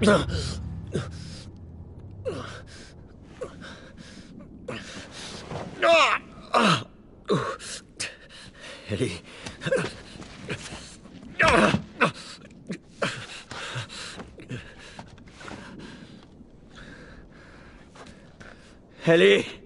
ヘリヘリ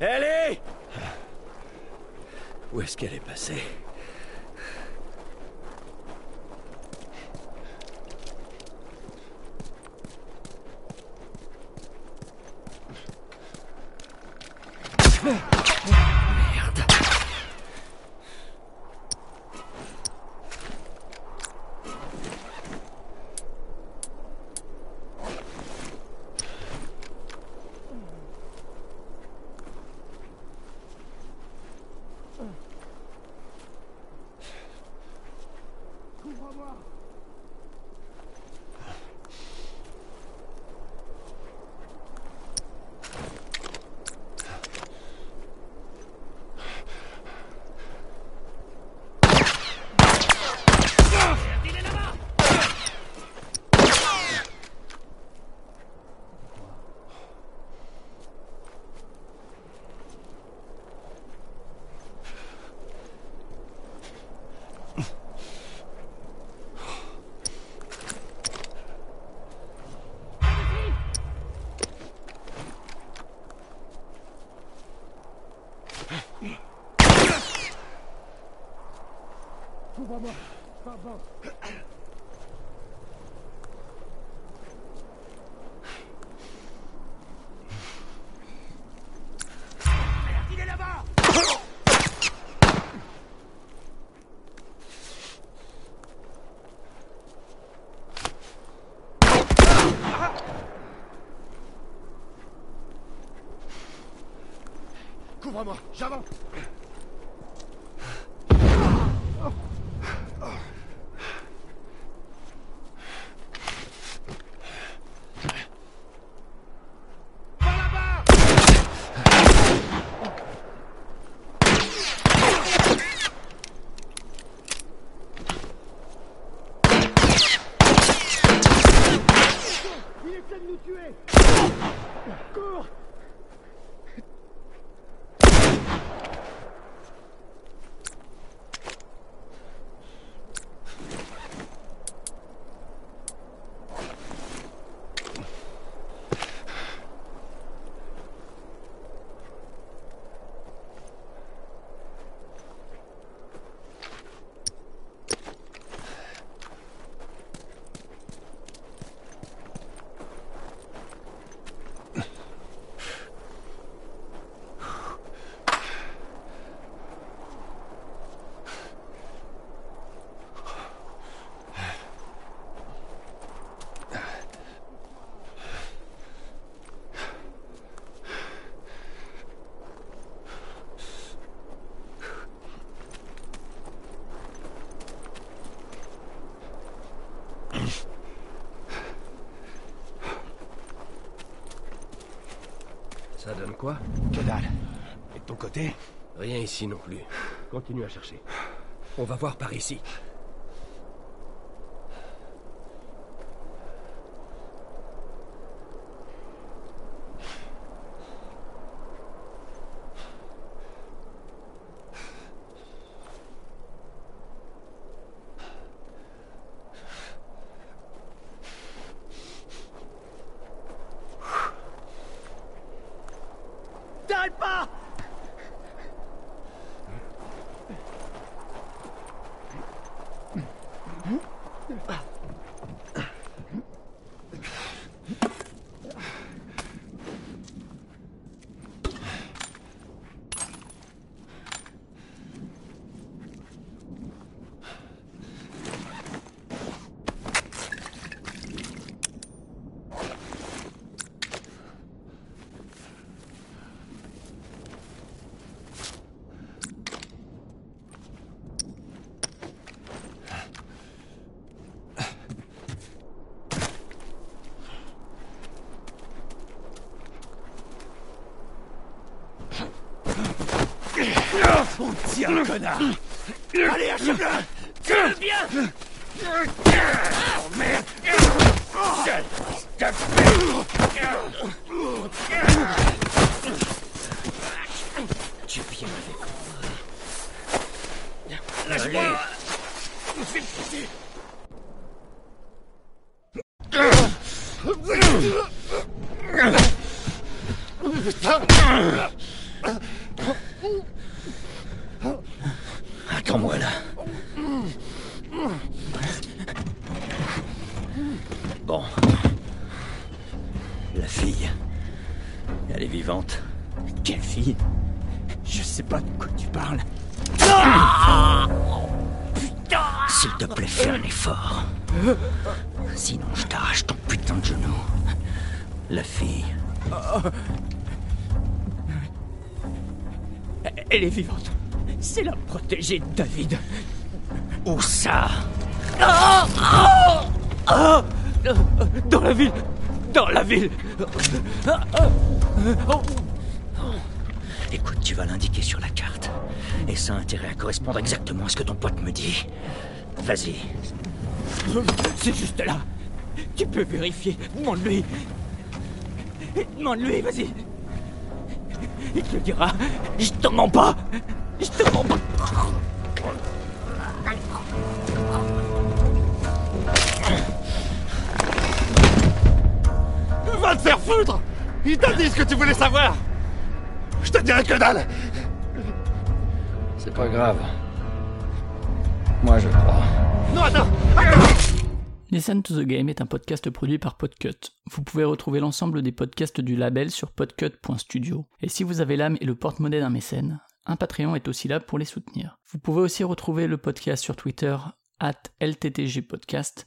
Ellie! Où est-ce qu'elle est passée? wrong. Couvre-moi, j'avance Essaie de nous tuer. Cours quoi Que dalle. Et de ton côté Rien ici non plus. Continue à chercher. On va voir par ici. T'arrêtes pas On tient, connard. Allez, achève-le Tiens bien Oh merde Tu viens avec moi. Lâche-moi. Me fais pitié Attends-moi là. Bon. La fille. Elle est vivante. Quelle fille? Je sais pas de quoi tu parles. S'il te plaît, fais un effort. Sinon, je t'arrache ton putain de genou. La fille. Elle est vivante. C'est la protégée de David. Où ça? Dans la ville Dans la ville Écoute, tu vas l'indiquer sur la carte. Et ça a intérêt à correspondre exactement à ce que ton pote me dit. Vas-y. C'est juste là. Tu peux vérifier. Demande-lui. Demande-lui, vas-y. Il te le dira. Je te mens pas. Je te mens pas. Te faire foutre Il t'a dit ce que tu voulais savoir Je te dirai que dalle C'est pas grave. Moi, je crois. Non, attends Attends Listen to the Game est un podcast produit par Podcut. Vous pouvez retrouver l'ensemble des podcasts du label sur podcut.studio. Et si vous avez l'âme et le porte-monnaie d'un mécène, un Patreon est aussi là pour les soutenir. Vous pouvez aussi retrouver le podcast sur Twitter, at LTTGpodcast,